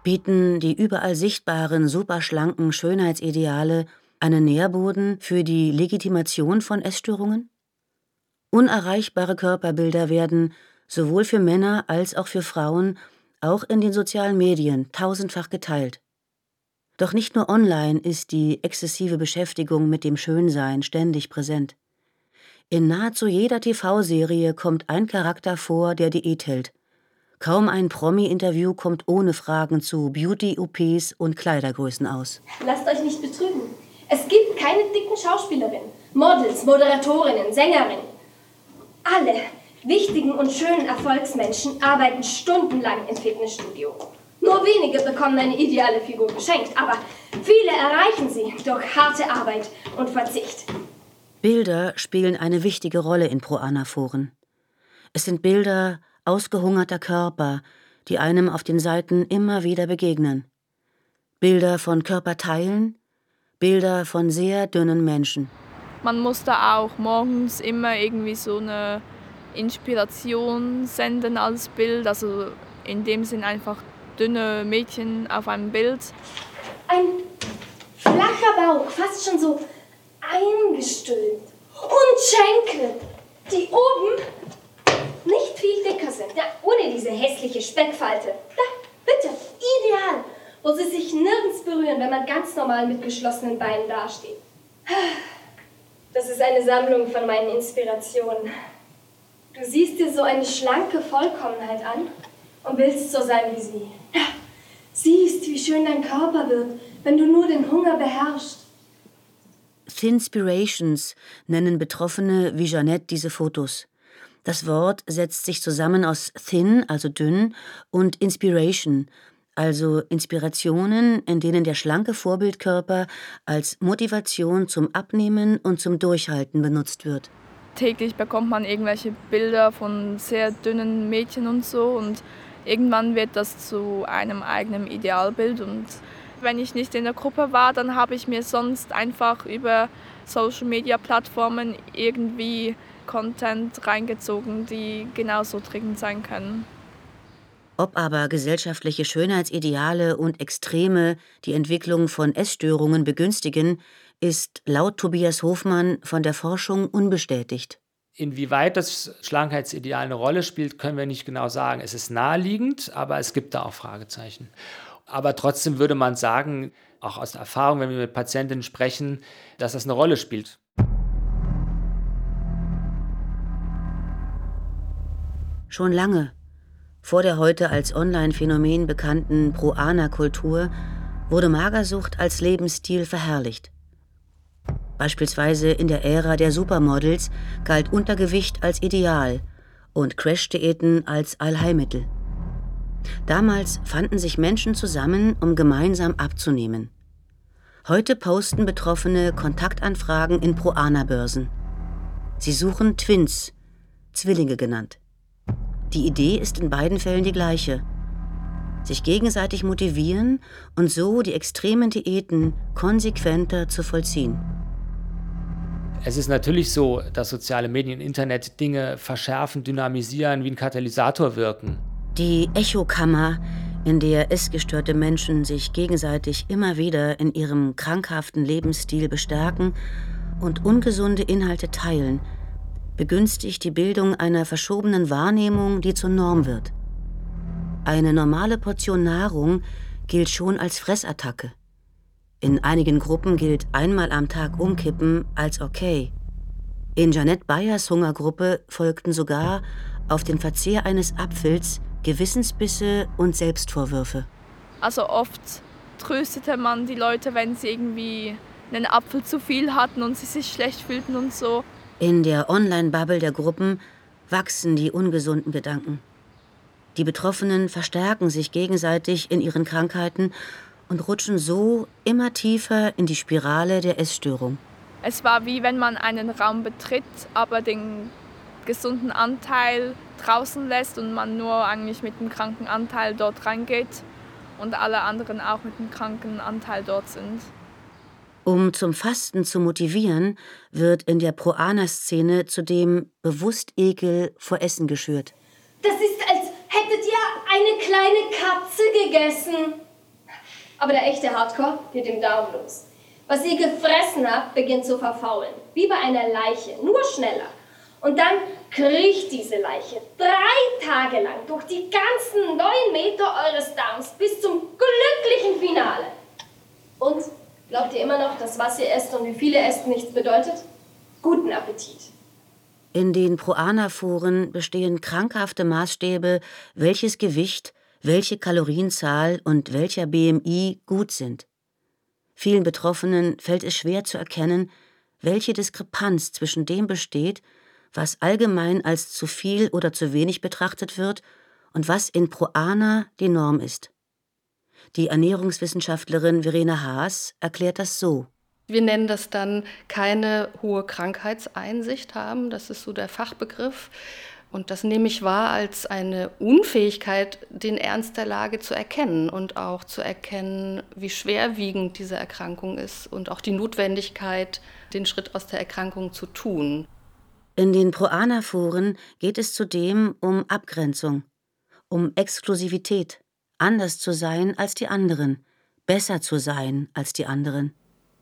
Bieten die überall sichtbaren, superschlanken Schönheitsideale einen Nährboden für die Legitimation von Essstörungen? Unerreichbare Körperbilder werden sowohl für Männer als auch für Frauen auch in den sozialen Medien tausendfach geteilt. Doch nicht nur online ist die exzessive Beschäftigung mit dem Schönsein ständig präsent. In nahezu jeder TV-Serie kommt ein Charakter vor, der Diät hält. Kaum ein Promi-Interview kommt ohne Fragen zu Beauty-OPs und Kleidergrößen aus. Lasst euch nicht betrügen. Es gibt keine dicken Schauspielerinnen, Models, Moderatorinnen, Sängerinnen. Alle wichtigen und schönen Erfolgsmenschen arbeiten stundenlang im Fitnessstudio. Nur wenige bekommen eine ideale Figur geschenkt, aber viele erreichen sie durch harte Arbeit und Verzicht. Bilder spielen eine wichtige Rolle in Pro-Ana-Foren. Es sind Bilder ausgehungerter Körper, die einem auf den Seiten immer wieder begegnen. Bilder von Körperteilen, Bilder von sehr dünnen Menschen. Man muss da auch morgens immer irgendwie so eine Inspiration senden als Bild, also in dem Sinn einfach dünne Mädchen auf einem Bild. Ein flacher Bauch, fast schon so eingestülpt. Und Schenkel, die oben nicht viel dicker sind. Ja, ohne diese hässliche Speckfalte. Da, bitte, ideal. Wo sie sich nirgends berühren, wenn man ganz normal mit geschlossenen Beinen dasteht. Das ist eine Sammlung von meinen Inspirationen. Du siehst dir so eine schlanke Vollkommenheit an und willst so sein wie sie. Ja, siehst, wie schön dein Körper wird, wenn du nur den Hunger beherrschst. Thinspirations nennen Betroffene wie Jeanette diese Fotos. Das Wort setzt sich zusammen aus thin, also dünn, und Inspiration, also Inspirationen, in denen der schlanke Vorbildkörper als Motivation zum Abnehmen und zum Durchhalten benutzt wird. Täglich bekommt man irgendwelche Bilder von sehr dünnen Mädchen und so und irgendwann wird das zu einem eigenen Idealbild und wenn ich nicht in der Gruppe war, dann habe ich mir sonst einfach über Social Media Plattformen irgendwie Content reingezogen, die genauso dringend sein können. Ob aber gesellschaftliche Schönheitsideale und Extreme die Entwicklung von Essstörungen begünstigen, ist laut Tobias Hofmann von der Forschung unbestätigt. Inwieweit das Schlankheitsideal eine Rolle spielt, können wir nicht genau sagen. Es ist naheliegend, aber es gibt da auch Fragezeichen. Aber trotzdem würde man sagen, auch aus der Erfahrung, wenn wir mit Patientinnen sprechen, dass das eine Rolle spielt. Schon lange, vor der heute als Online-Phänomen bekannten Pro-Ana-Kultur, wurde Magersucht als Lebensstil verherrlicht. Beispielsweise in der Ära der Supermodels galt Untergewicht als Ideal und Crash-Diäten als Allheilmittel. Damals fanden sich Menschen zusammen, um gemeinsam abzunehmen. Heute posten Betroffene Kontaktanfragen in Pro-Ana-Börsen. Sie suchen Twins, Zwillinge genannt. Die Idee ist in beiden Fällen die gleiche. Sich gegenseitig motivieren und so die extremen Diäten konsequenter zu vollziehen. Es ist natürlich so, dass soziale Medien, Internet Dinge verschärfen, dynamisieren, wie ein Katalysator wirken. Die Echokammer, in der essgestörte Menschen sich gegenseitig immer wieder in ihrem krankhaften Lebensstil bestärken und ungesunde Inhalte teilen, begünstigt die Bildung einer verschobenen Wahrnehmung, die zur Norm wird. Eine normale Portion Nahrung gilt schon als Fressattacke. In einigen Gruppen gilt einmal am Tag umkippen als okay. In Janette Bayers Hungergruppe folgten sogar auf den Verzehr eines Apfels Gewissensbisse und Selbstvorwürfe. Also oft tröstete man die Leute, wenn sie irgendwie einen Apfel zu viel hatten und sie sich schlecht fühlten und so. In der Online-Bubble der Gruppen wachsen die ungesunden Gedanken. Die Betroffenen verstärken sich gegenseitig in ihren Krankheiten und rutschen so immer tiefer in die Spirale der Essstörung. Es war wie wenn man einen Raum betritt, aber den gesunden Anteil draußen lässt und man nur eigentlich mit dem kranken Anteil dort reingeht und alle anderen auch mit dem kranken Anteil dort sind. Um zum Fasten zu motivieren, wird in der Pro-Ana-Szene zudem bewusst Ekel vor Essen geschürt. Das ist, als hättet ihr eine kleine Katze gegessen. Aber der echte Hardcore geht im Daumen los. Was ihr gefressen habt, beginnt zu verfaulen. Wie bei einer Leiche, nur schneller. Und dann kriecht diese Leiche drei Tage lang durch die ganzen neun Meter eures Darms bis zum glücklichen Finale. Und Glaubt ihr immer noch, dass was ihr esst und wie viele esst nichts bedeutet? Guten Appetit. In den Proana-Foren bestehen krankhafte Maßstäbe, welches Gewicht, welche Kalorienzahl und welcher BMI gut sind. Vielen Betroffenen fällt es schwer zu erkennen, welche Diskrepanz zwischen dem besteht, was allgemein als zu viel oder zu wenig betrachtet wird und was in Proana die Norm ist. Die Ernährungswissenschaftlerin Verena Haas erklärt das so. Wir nennen das dann keine hohe Krankheitseinsicht haben, das ist so der Fachbegriff. Und das nehme ich wahr als eine Unfähigkeit, den Ernst der Lage zu erkennen und auch zu erkennen, wie schwerwiegend diese Erkrankung ist und auch die Notwendigkeit den Schritt aus der Erkrankung zu tun. In den Proana-Foren geht es zudem um Abgrenzung, um Exklusivität, anders zu sein als die anderen, besser zu sein als die anderen.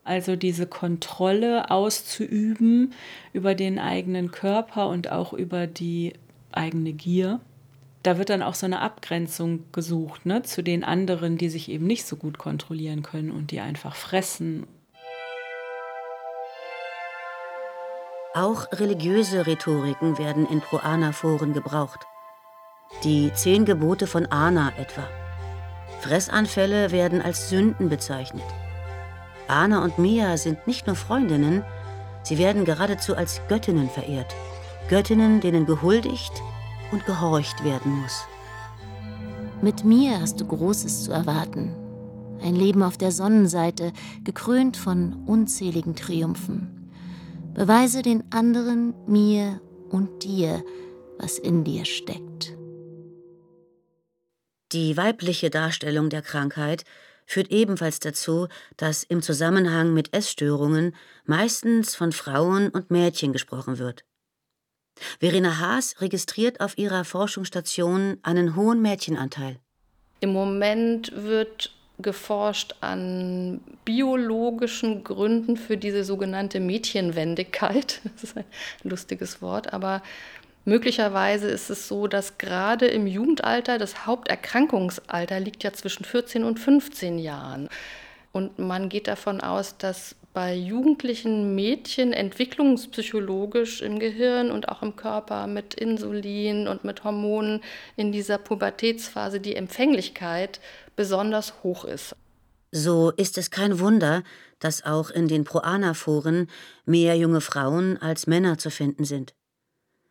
Also diese Kontrolle auszuüben über den eigenen Körper und auch über die eigene Gier. Da wird dann auch so eine Abgrenzung gesucht ne, zu den anderen, die sich eben nicht so gut kontrollieren können und die einfach fressen. Auch religiöse Rhetoriken werden in Proana-Foren gebraucht. Die zehn Gebote von Ana etwa. Fressanfälle werden als Sünden bezeichnet. Anna und Mia sind nicht nur Freundinnen, sie werden geradezu als Göttinnen verehrt. Göttinnen, denen gehuldigt und gehorcht werden muss. Mit mir hast du Großes zu erwarten. Ein Leben auf der Sonnenseite, gekrönt von unzähligen Triumphen. Beweise den anderen, mir und dir, was in dir steckt. Die weibliche Darstellung der Krankheit führt ebenfalls dazu, dass im Zusammenhang mit Essstörungen meistens von Frauen und Mädchen gesprochen wird. Verena Haas registriert auf ihrer Forschungsstation einen hohen Mädchenanteil. Im Moment wird geforscht an biologischen Gründen für diese sogenannte Mädchenwendigkeit. Das ist ein lustiges Wort, aber Möglicherweise ist es so, dass gerade im Jugendalter, das Haupterkrankungsalter liegt ja zwischen 14 und 15 Jahren. Und man geht davon aus, dass bei jugendlichen Mädchen entwicklungspsychologisch im Gehirn und auch im Körper mit Insulin und mit Hormonen in dieser Pubertätsphase die Empfänglichkeit besonders hoch ist. So ist es kein Wunder, dass auch in den Proana-Foren mehr junge Frauen als Männer zu finden sind.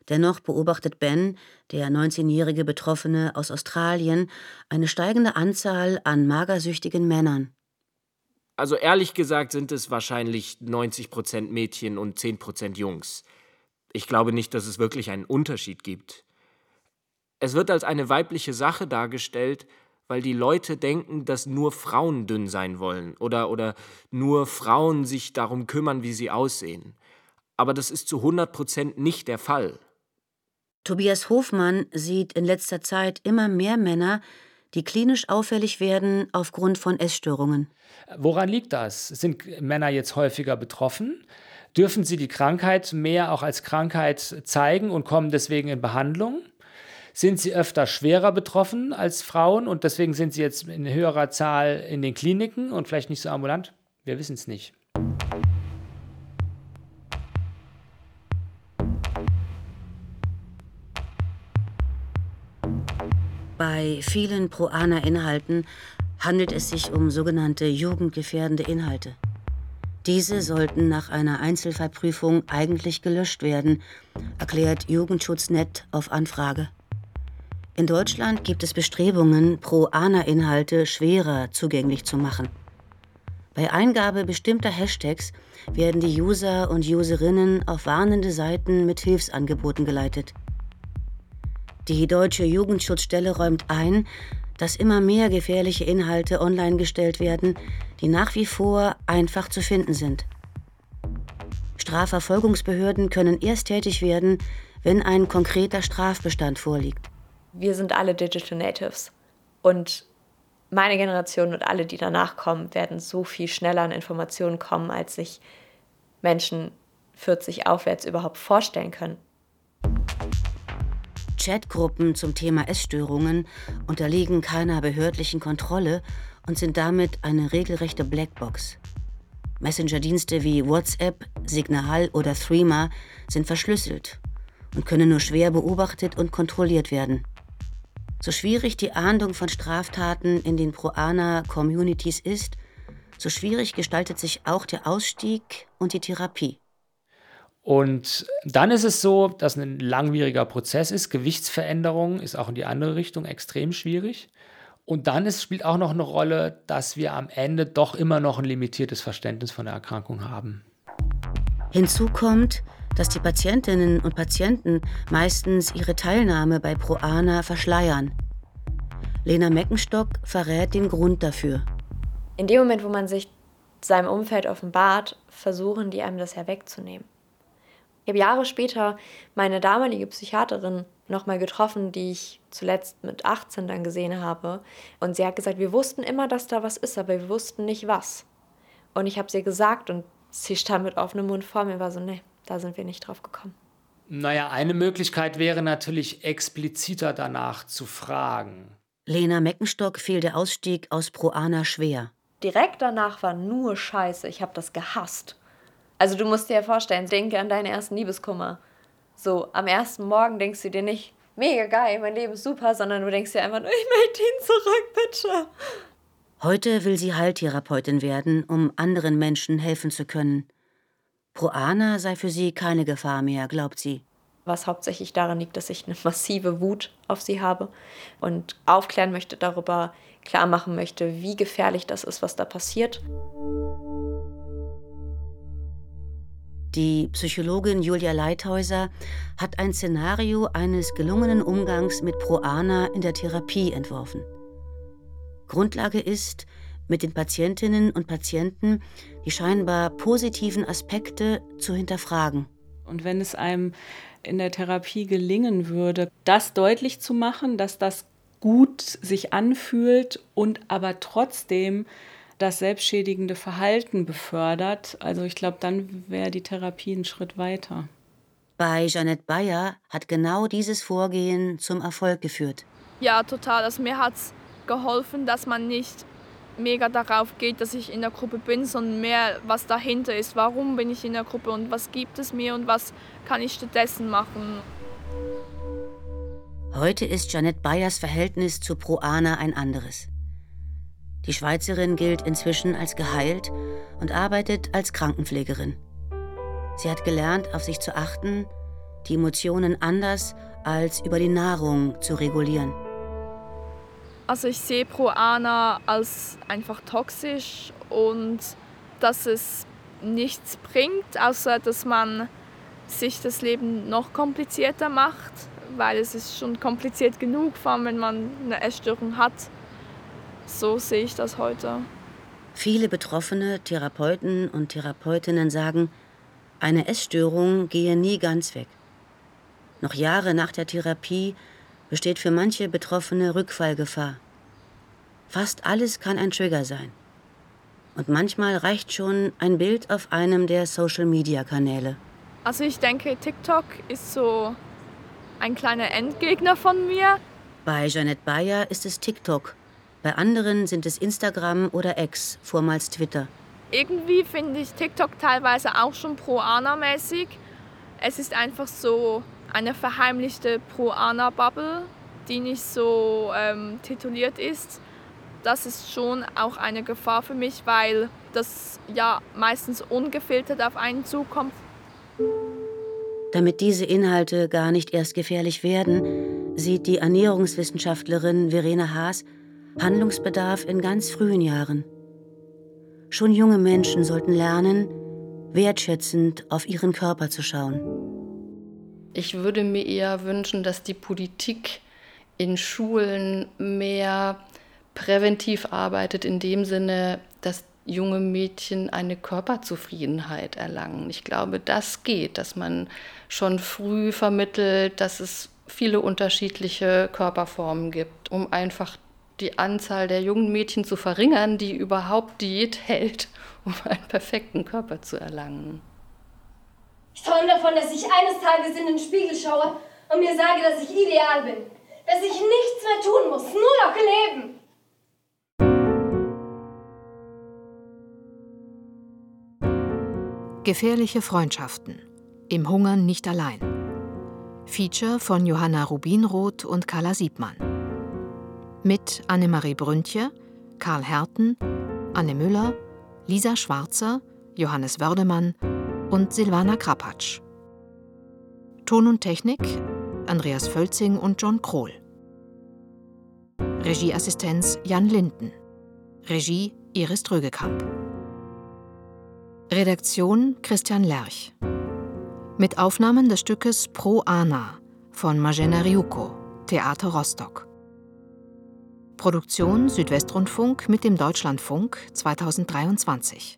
Dennoch beobachtet Ben, der 19-jährige Betroffene aus Australien, eine steigende Anzahl an magersüchtigen Männern. Also ehrlich gesagt sind es wahrscheinlich 90 Prozent Mädchen und 10 Prozent Jungs. Ich glaube nicht, dass es wirklich einen Unterschied gibt. Es wird als eine weibliche Sache dargestellt, weil die Leute denken, dass nur Frauen dünn sein wollen oder, oder nur Frauen sich darum kümmern, wie sie aussehen. Aber das ist zu 100 Prozent nicht der Fall. Tobias Hofmann sieht in letzter Zeit immer mehr Männer, die klinisch auffällig werden aufgrund von Essstörungen. Woran liegt das? Sind Männer jetzt häufiger betroffen? Dürfen sie die Krankheit mehr auch als Krankheit zeigen und kommen deswegen in Behandlung? Sind sie öfter schwerer betroffen als Frauen und deswegen sind sie jetzt in höherer Zahl in den Kliniken und vielleicht nicht so ambulant? Wir wissen es nicht. Bei vielen Proana-Inhalten handelt es sich um sogenannte jugendgefährdende Inhalte. Diese sollten nach einer Einzelfallprüfung eigentlich gelöscht werden, erklärt Jugendschutznet auf Anfrage. In Deutschland gibt es Bestrebungen, Pro-ANA-Inhalte schwerer zugänglich zu machen. Bei Eingabe bestimmter Hashtags werden die User und Userinnen auf warnende Seiten mit Hilfsangeboten geleitet. Die deutsche Jugendschutzstelle räumt ein, dass immer mehr gefährliche Inhalte online gestellt werden, die nach wie vor einfach zu finden sind. Strafverfolgungsbehörden können erst tätig werden, wenn ein konkreter Strafbestand vorliegt. Wir sind alle Digital Natives und meine Generation und alle, die danach kommen, werden so viel schneller an Informationen kommen, als sich Menschen 40 aufwärts überhaupt vorstellen können. Chatgruppen zum Thema Essstörungen unterliegen keiner behördlichen Kontrolle und sind damit eine regelrechte Blackbox. Messenger-Dienste wie WhatsApp, Signal oder Threema sind verschlüsselt und können nur schwer beobachtet und kontrolliert werden. So schwierig die Ahndung von Straftaten in den Proana-Communities ist, so schwierig gestaltet sich auch der Ausstieg und die Therapie. Und dann ist es so, dass ein langwieriger Prozess ist. Gewichtsveränderung ist auch in die andere Richtung extrem schwierig. Und dann ist, spielt auch noch eine Rolle, dass wir am Ende doch immer noch ein limitiertes Verständnis von der Erkrankung haben. Hinzu kommt, dass die Patientinnen und Patienten meistens ihre Teilnahme bei Proana verschleiern. Lena Meckenstock verrät den Grund dafür. In dem Moment, wo man sich seinem Umfeld offenbart, versuchen die einem das ja wegzunehmen. Ich habe Jahre später meine damalige Psychiaterin nochmal getroffen, die ich zuletzt mit 18 dann gesehen habe. Und sie hat gesagt, wir wussten immer, dass da was ist, aber wir wussten nicht was. Und ich habe sie gesagt und sie stand mit offenem Mund vor mir und war so, nee, da sind wir nicht drauf gekommen. Naja, eine Möglichkeit wäre natürlich expliziter danach zu fragen. Lena Meckenstock fiel der Ausstieg aus Proana schwer. Direkt danach war nur Scheiße. Ich habe das gehasst. Also du musst dir ja vorstellen, denke an deinen ersten Liebeskummer. So, am ersten Morgen denkst du dir nicht, mega geil, mein Leben ist super, sondern du denkst dir einfach nur, ich möchte ihn zurück, bitte. Heute will sie Heiltherapeutin werden, um anderen Menschen helfen zu können. Proana sei für sie keine Gefahr mehr, glaubt sie. Was hauptsächlich daran liegt, dass ich eine massive Wut auf sie habe und aufklären möchte darüber, klar machen möchte, wie gefährlich das ist, was da passiert. Die Psychologin Julia Leithäuser hat ein Szenario eines gelungenen Umgangs mit Proana in der Therapie entworfen. Grundlage ist, mit den Patientinnen und Patienten die scheinbar positiven Aspekte zu hinterfragen. Und wenn es einem in der Therapie gelingen würde, das deutlich zu machen, dass das gut sich anfühlt und aber trotzdem das selbstschädigende Verhalten befördert. Also ich glaube, dann wäre die Therapie einen Schritt weiter. Bei Jeanette Bayer hat genau dieses Vorgehen zum Erfolg geführt. Ja, total. Also mir hat es geholfen, dass man nicht mega darauf geht, dass ich in der Gruppe bin, sondern mehr, was dahinter ist. Warum bin ich in der Gruppe und was gibt es mir und was kann ich stattdessen machen. Heute ist Jeanette Bayers Verhältnis zu Proana ein anderes. Die Schweizerin gilt inzwischen als geheilt und arbeitet als Krankenpflegerin. Sie hat gelernt, auf sich zu achten, die Emotionen anders als über die Nahrung zu regulieren. Also ich sehe Proana als einfach toxisch und dass es nichts bringt, außer dass man sich das Leben noch komplizierter macht, weil es ist schon kompliziert genug, vor allem wenn man eine Essstörung hat. So sehe ich das heute. Viele betroffene Therapeuten und Therapeutinnen sagen, eine Essstörung gehe nie ganz weg. Noch Jahre nach der Therapie besteht für manche Betroffene Rückfallgefahr. Fast alles kann ein Trigger sein. Und manchmal reicht schon ein Bild auf einem der Social-Media-Kanäle. Also ich denke, TikTok ist so ein kleiner Endgegner von mir. Bei Jeanette Bayer ist es TikTok, bei anderen sind es Instagram oder X, vormals Twitter. Irgendwie finde ich TikTok teilweise auch schon pro-Ana-mäßig. Es ist einfach so eine verheimlichte Pro-Ana-Bubble, die nicht so ähm, tituliert ist. Das ist schon auch eine Gefahr für mich, weil das ja meistens ungefiltert auf einen zukommt. Damit diese Inhalte gar nicht erst gefährlich werden, sieht die Ernährungswissenschaftlerin Verena Haas Handlungsbedarf in ganz frühen Jahren. Schon junge Menschen sollten lernen, wertschätzend auf ihren Körper zu schauen. Ich würde mir eher wünschen, dass die Politik in Schulen mehr präventiv arbeitet, in dem Sinne, dass junge Mädchen eine Körperzufriedenheit erlangen. Ich glaube, das geht, dass man schon früh vermittelt, dass es viele unterschiedliche Körperformen gibt, um einfach die Anzahl der jungen Mädchen zu verringern, die überhaupt Diät hält, um einen perfekten Körper zu erlangen. Ich träume davon, dass ich eines Tages in den Spiegel schaue und mir sage, dass ich ideal bin. Dass ich nichts mehr tun muss, nur noch leben. Gefährliche Freundschaften. Im Hungern nicht allein. Feature von Johanna Rubinroth und Carla Siebmann mit Annemarie Brüntje, Karl Herten, Anne Müller, Lisa Schwarzer, Johannes Wördemann und Silvana Krapatsch. Ton und Technik Andreas Völzing und John Krohl. Regieassistenz Jan Linden. Regie Iris Trögekamp. Redaktion Christian Lerch. Mit Aufnahmen des Stückes Pro Ana von Magena Ryuko, Theater Rostock. Produktion Südwestrundfunk mit dem Deutschlandfunk 2023.